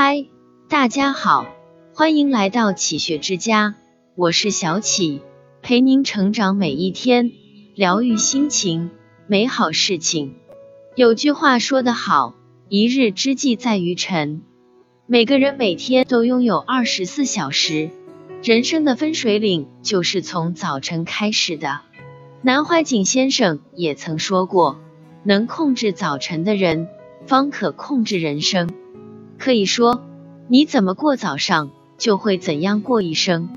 嗨，大家好，欢迎来到启学之家，我是小启，陪您成长每一天，疗愈心情，美好事情。有句话说得好，一日之计在于晨。每个人每天都拥有二十四小时，人生的分水岭就是从早晨开始的。南怀瑾先生也曾说过，能控制早晨的人，方可控制人生。可以说，你怎么过早上，就会怎样过一生。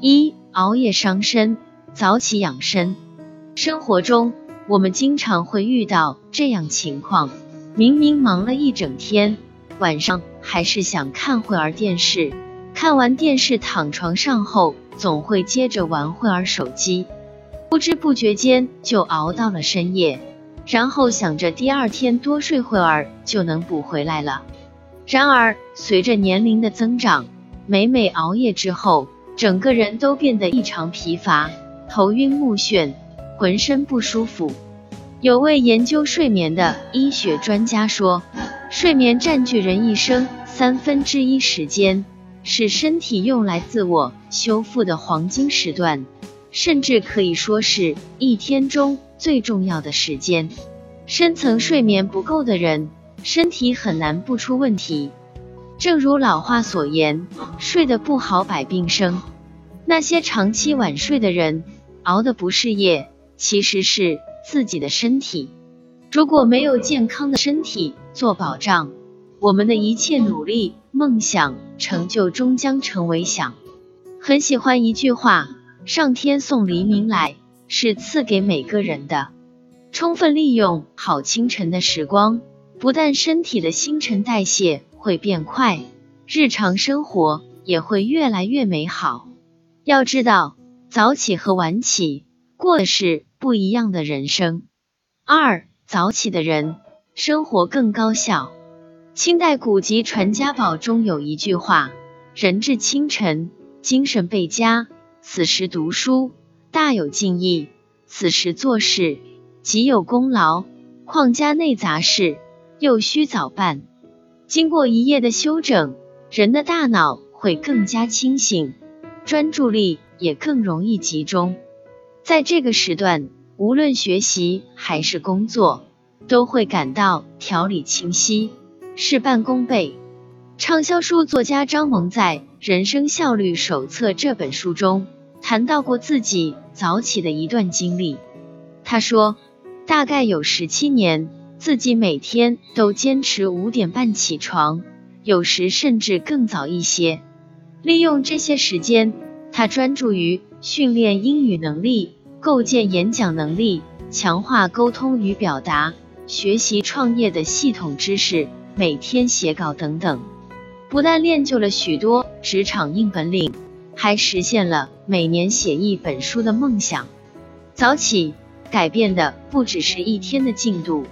一熬夜伤身，早起养身。生活中，我们经常会遇到这样情况：明明忙了一整天，晚上。还是想看会儿电视，看完电视躺床上后，总会接着玩会儿手机，不知不觉间就熬到了深夜，然后想着第二天多睡会儿就能补回来了。然而随着年龄的增长，每每熬夜之后，整个人都变得异常疲乏，头晕目眩，浑身不舒服。有位研究睡眠的医学专家说。睡眠占据人一生三分之一时间，是身体用来自我修复的黄金时段，甚至可以说是一天中最重要的时间。深层睡眠不够的人，身体很难不出问题。正如老话所言，睡得不好百病生。那些长期晚睡的人，熬的不是夜，其实是自己的身体。如果没有健康的身体做保障，我们的一切努力、梦想、成就终将成为想。很喜欢一句话：“上天送黎明来，是赐给每个人的。”充分利用好清晨的时光，不但身体的新陈代谢会变快，日常生活也会越来越美好。要知道，早起和晚起过的是不一样的人生。二早起的人生活更高效。清代古籍《传家宝》中有一句话：“人至清晨，精神倍佳，此时读书大有敬意，此时做事极有功劳。况家内杂事，又需早办。”经过一夜的休整，人的大脑会更加清醒，专注力也更容易集中。在这个时段。无论学习还是工作，都会感到条理清晰，事半功倍。畅销书作家张萌在《人生效率手册》这本书中谈到过自己早起的一段经历。他说，大概有十七年，自己每天都坚持五点半起床，有时甚至更早一些。利用这些时间，他专注于训练英语能力。构建演讲能力，强化沟通与表达，学习创业的系统知识，每天写稿等等，不但练就了许多职场硬本领，还实现了每年写一本书的梦想。早起改变的不只是一天的进度，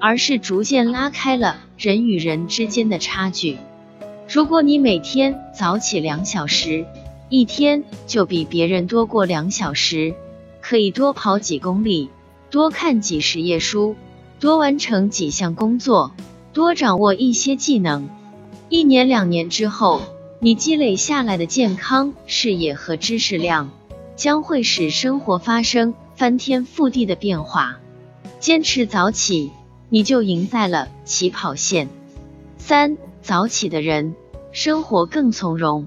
而是逐渐拉开了人与人之间的差距。如果你每天早起两小时，一天就比别人多过两小时。可以多跑几公里，多看几十页书，多完成几项工作，多掌握一些技能。一年两年之后，你积累下来的健康、视野和知识量，将会使生活发生翻天覆地的变化。坚持早起，你就赢在了起跑线。三早起的人，生活更从容。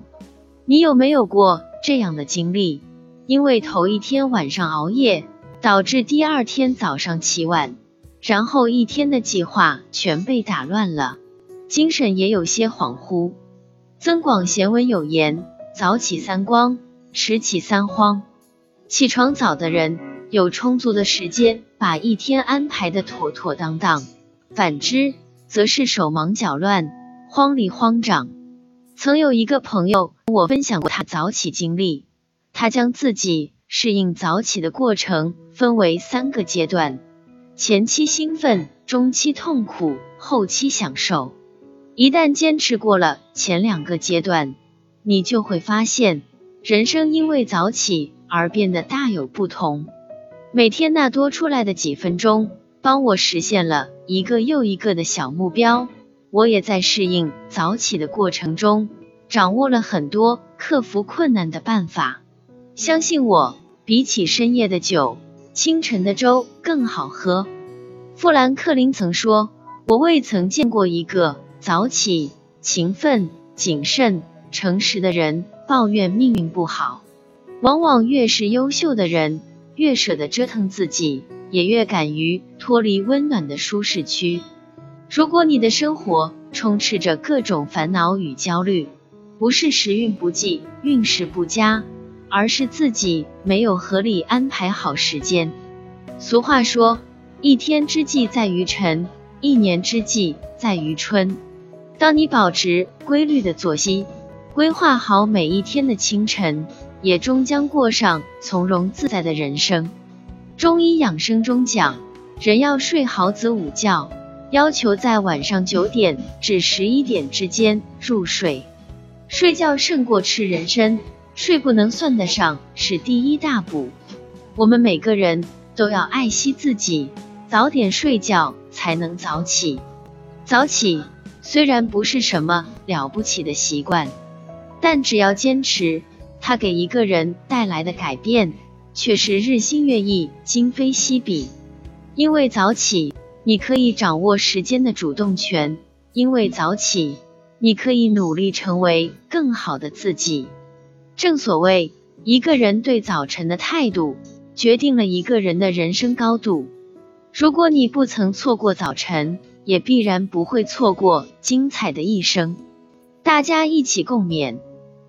你有没有过这样的经历？因为头一天晚上熬夜，导致第二天早上起晚，然后一天的计划全被打乱了，精神也有些恍惚。增广贤文有言：“早起三光，迟起三慌。”起床早的人有充足的时间把一天安排的妥妥当当，反之则是手忙脚乱，慌里慌张。曾有一个朋友我分享过他早起经历。他将自己适应早起的过程分为三个阶段：前期兴奋，中期痛苦，后期享受。一旦坚持过了前两个阶段，你就会发现，人生因为早起而变得大有不同。每天那多出来的几分钟，帮我实现了一个又一个的小目标，我也在适应早起的过程中，掌握了很多克服困难的办法。相信我，比起深夜的酒，清晨的粥更好喝。富兰克林曾说：“我未曾见过一个早起、勤奋、谨慎、诚实的人抱怨命运不好。往往越是优秀的人，越舍得折腾自己，也越敢于脱离温暖的舒适区。如果你的生活充斥着各种烦恼与焦虑，不是时运不济、运势不佳，而是自己没有合理安排好时间。俗话说。”一天之计在于晨，一年之计在于春。当你保持规律的作息，规划好每一天的清晨，也终将过上从容自在的人生。中医养生中讲，人要睡好子午觉，要求在晚上九点至十一点之间入睡。睡觉胜过吃人参，睡不能算得上是第一大补。我们每个人都要爱惜自己。早点睡觉才能早起。早起虽然不是什么了不起的习惯，但只要坚持，它给一个人带来的改变却是日新月异、今非昔比。因为早起，你可以掌握时间的主动权；因为早起，你可以努力成为更好的自己。正所谓，一个人对早晨的态度，决定了一个人的人生高度。如果你不曾错过早晨，也必然不会错过精彩的一生。大家一起共勉。